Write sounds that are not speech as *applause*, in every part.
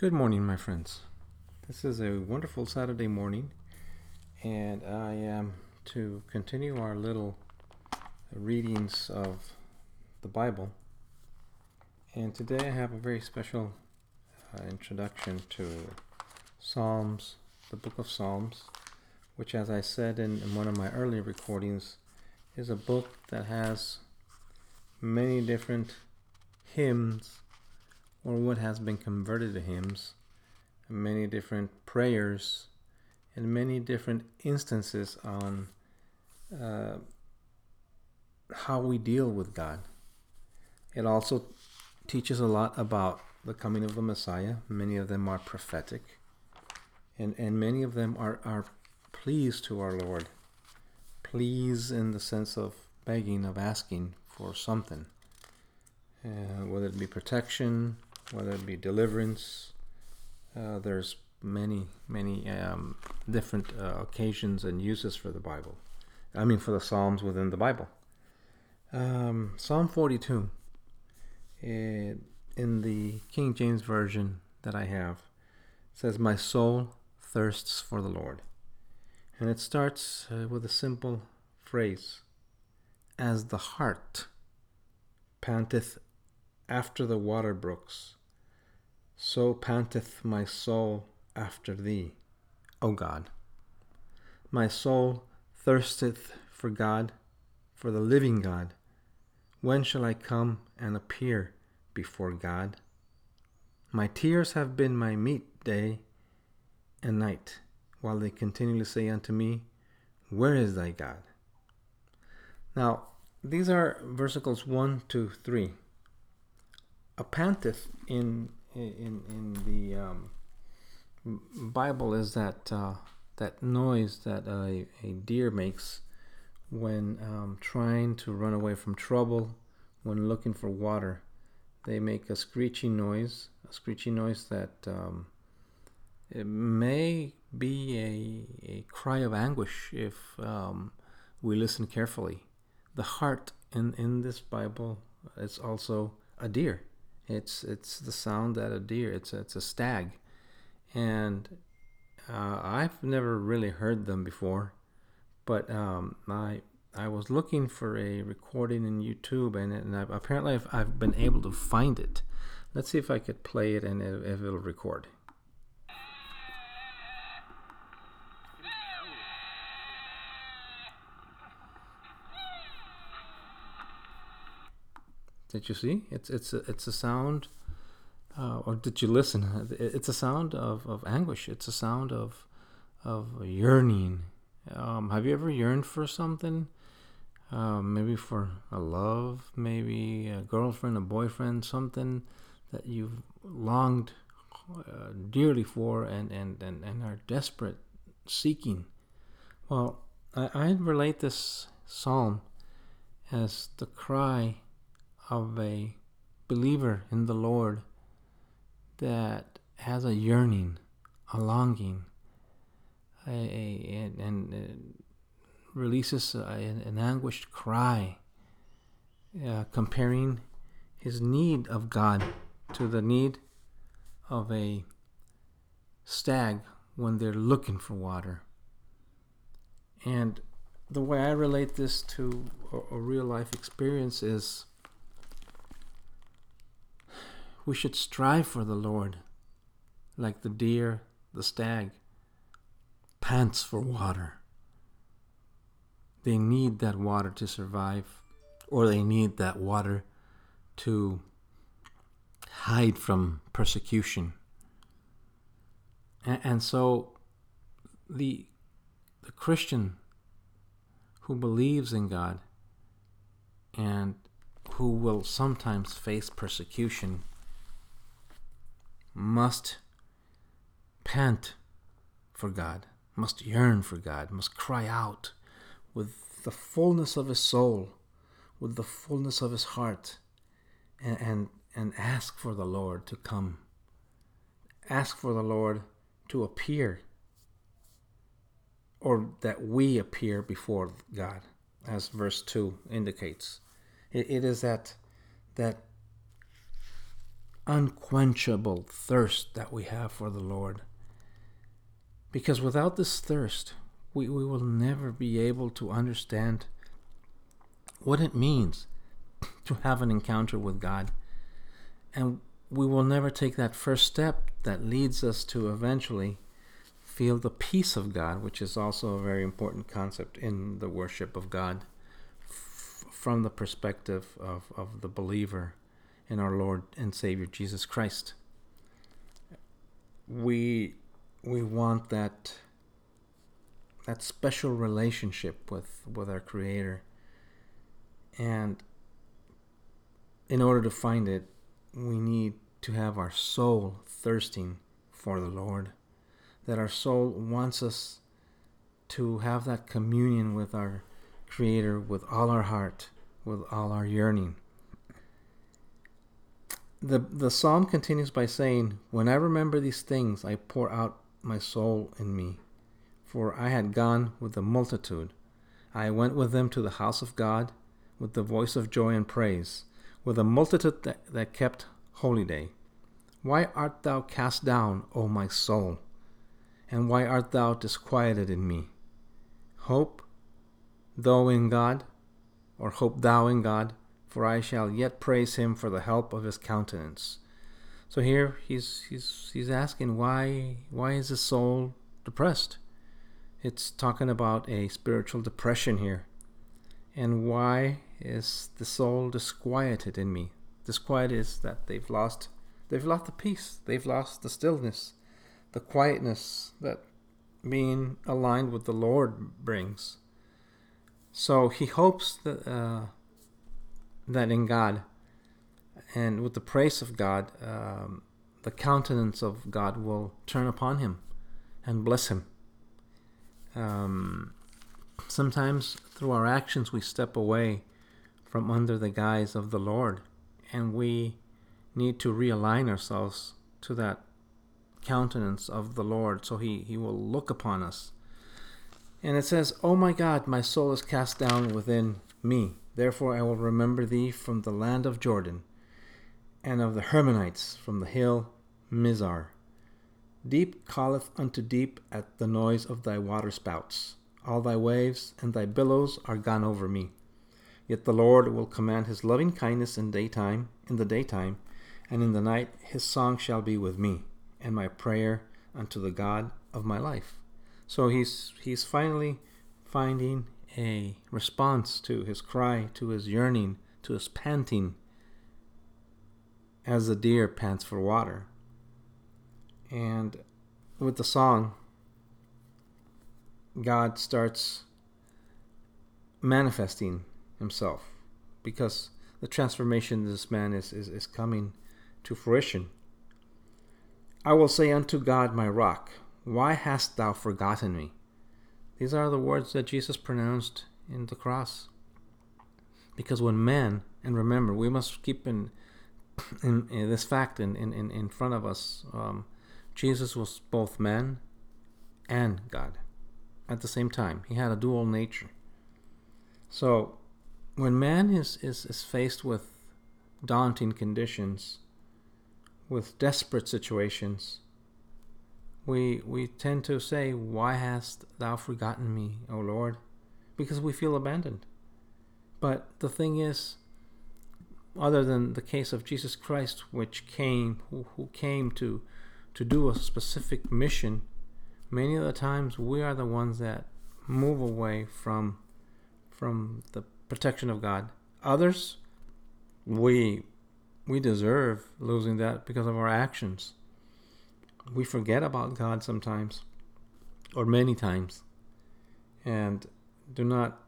Good morning, my friends. This is a wonderful Saturday morning, and I am to continue our little readings of the Bible. And today I have a very special uh, introduction to Psalms, the book of Psalms, which, as I said in, in one of my earlier recordings, is a book that has many different hymns or what has been converted to hymns, many different prayers, and many different instances on uh, how we deal with God. It also teaches a lot about the coming of the Messiah. Many of them are prophetic, and, and many of them are, are pleas to our Lord. Pleas in the sense of begging, of asking for something, uh, whether it be protection, whether it be deliverance. Uh, there's many, many um, different uh, occasions and uses for the Bible. I mean, for the Psalms within the Bible. Um, Psalm 42, it, in the King James Version that I have, says, My soul thirsts for the Lord. And it starts uh, with a simple phrase As the hart panteth after the water brooks, so panteth my soul after thee, O God. My soul thirsteth for God, for the living God. When shall I come and appear before God? My tears have been my meat day and night, while they continually say unto me, Where is thy God? Now, these are versicles 1 to 3. A panteth in in in the um, Bible is that uh, that noise that a, a deer makes when um, trying to run away from trouble, when looking for water. They make a screeching noise, a screeching noise that um, it may be a, a cry of anguish if um, we listen carefully. The hart in, in this Bible is also a deer. It's it's the sound that a deer. It's a, it's a stag, and uh, I've never really heard them before, but um, I I was looking for a recording in YouTube, and, and I've, apparently I've, I've been able to find it. Let's see if I could play it and if it'll record. Did you see? It's it's a, it's a sound, uh, or did you listen? It's a sound of, of anguish. It's a sound of of yearning. Um, have you ever yearned for something? Uh, maybe for a love, maybe a girlfriend, a boyfriend, something that you've longed uh, dearly for and, and, and, and are desperate seeking. Well, I, I relate this psalm as the cry of a believer in the Lord that has a yearning, a longing, a, a, and, and releases a, an anguished cry, uh, comparing his need of God to the need of a stag when they're looking for water. And the way I relate this to a, a real life experience is we should strive for the Lord, like the deer, the stag, pants for water. They need that water to survive, or they need that water to hide from persecution. And, and so the, the Christian who believes in God and who will sometimes face persecution must pant for God, must yearn for God, must cry out with the fullness of his soul, with the fullness of his heart, and, and, and ask for the Lord to come. Ask for the Lord to appear, or that we appear before God, as verse 2 indicates. it, it is that, that unquenchable thirst that we have for the Lord. Because without this thirst, we, we will never be able to understand what it means *laughs* to have an encounter with God. And we will never take that first step that leads us to eventually feel the peace of God, which is also a very important concept in the worship of God f- from the perspective of, of the believer in our Lord and Savior Jesus Christ. We we want that that special relationship with with our creator. And in order to find it we need to have our soul thirsting for the Lord. That our soul wants us to have that communion with our creator with all our heart with all our yearning the the psalm continues by saying when i remember these things i pour out my soul in me. For I had gone with the multitude. I went with them to the house of God with the voice of joy and praise, with a multitude that, that kept holy day. Why art thou cast down, O my soul? And why art thou disquieted in me? Hope thou in God, or hope thou in God, for I shall yet praise him for the help of his countenance. So here he's he's he's asking why why is the soul depressed? It's talking about a spiritual depression here. And why is the soul disquieted in me? Disquiet is that they've lost they've lost the peace, they've lost the stillness, the quietness that being aligned with the Lord brings. So he hopes that uh, that in God and with the praise of God, um, the countenance of God will turn upon him and bless him. Um, sometimes through our actions, we step away from under the guise of the Lord, and we need to realign ourselves to that countenance of the Lord so he, he will look upon us. And it says, Oh my God, my soul is cast down within me. Therefore I will remember thee from the land of Jordan and of the Hermonites from the hill Mizar. Deep calleth unto deep at the noise of thy waterspouts. All thy waves and thy billows are gone over me. Yet the Lord will command his loving kindness in daytime, in the daytime, and in the night his song shall be with me, and my prayer unto the God of my life. So he's he's finally finding a response to his cry, to his yearning, to his panting as the deer pants for water. And with the song, God starts manifesting himself because the transformation of this man is, is, is coming to fruition. I will say unto God, my rock, why hast thou forgotten me? These are the words that Jesus pronounced in the cross. Because when man, and remember, we must keep in *coughs* in, in this fact in, in, in front of us, um, Jesus was both man and God at the same time. He had a dual nature. So when man is, is, is faced with daunting conditions, with desperate situations, we we tend to say, Why hast thou forgotten me, O Lord? Because we feel abandoned. But the thing is, other than the case of Jesus Christ, which came, who, who came to, to do a specific mission, many of the times we are the ones that move away from, from the protection of God. Others, we, we deserve losing that because of our actions. We forget about God sometimes, or many times, and do not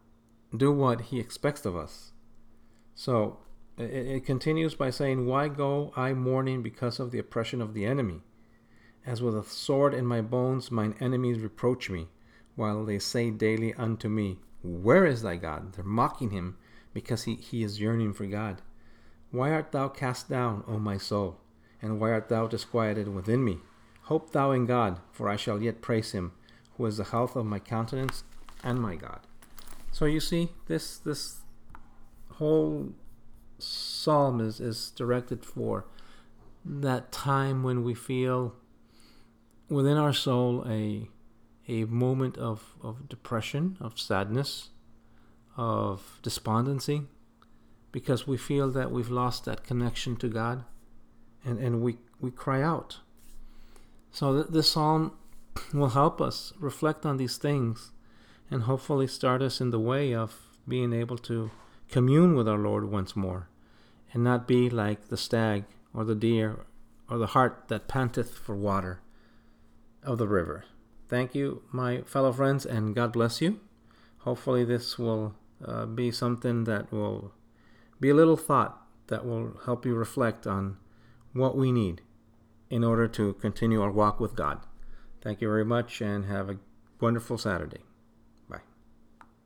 do what He expects of us. So, it, it continues by saying, Why go I mourning because of the oppression of the enemy? As with a sword in my bones, mine enemies reproach me, while they say daily unto me, Where is thy God? They're mocking him because he, he is yearning for God. Why art thou cast down, O my soul? And why art thou disquieted within me? Hope thou in God, for I shall yet praise him, who is the health of my countenance and my God. So you see, this this whole psalm is, is directed for that time when we feel within our soul a a moment of, of depression, of sadness, of despondency, because we feel that we've lost that connection to God, and, and we, we cry out. So th- this psalm will help us reflect on these things and hopefully start us in the way of being able to commune with our Lord once more and not be like the stag or the deer or the hart that panteth for water of the river. Thank you, my fellow friends, and God bless you. Hopefully, this will uh, be something that will be a little thought that will help you reflect on what we need in order to continue our walk with God. Thank you very much and have a wonderful Saturday.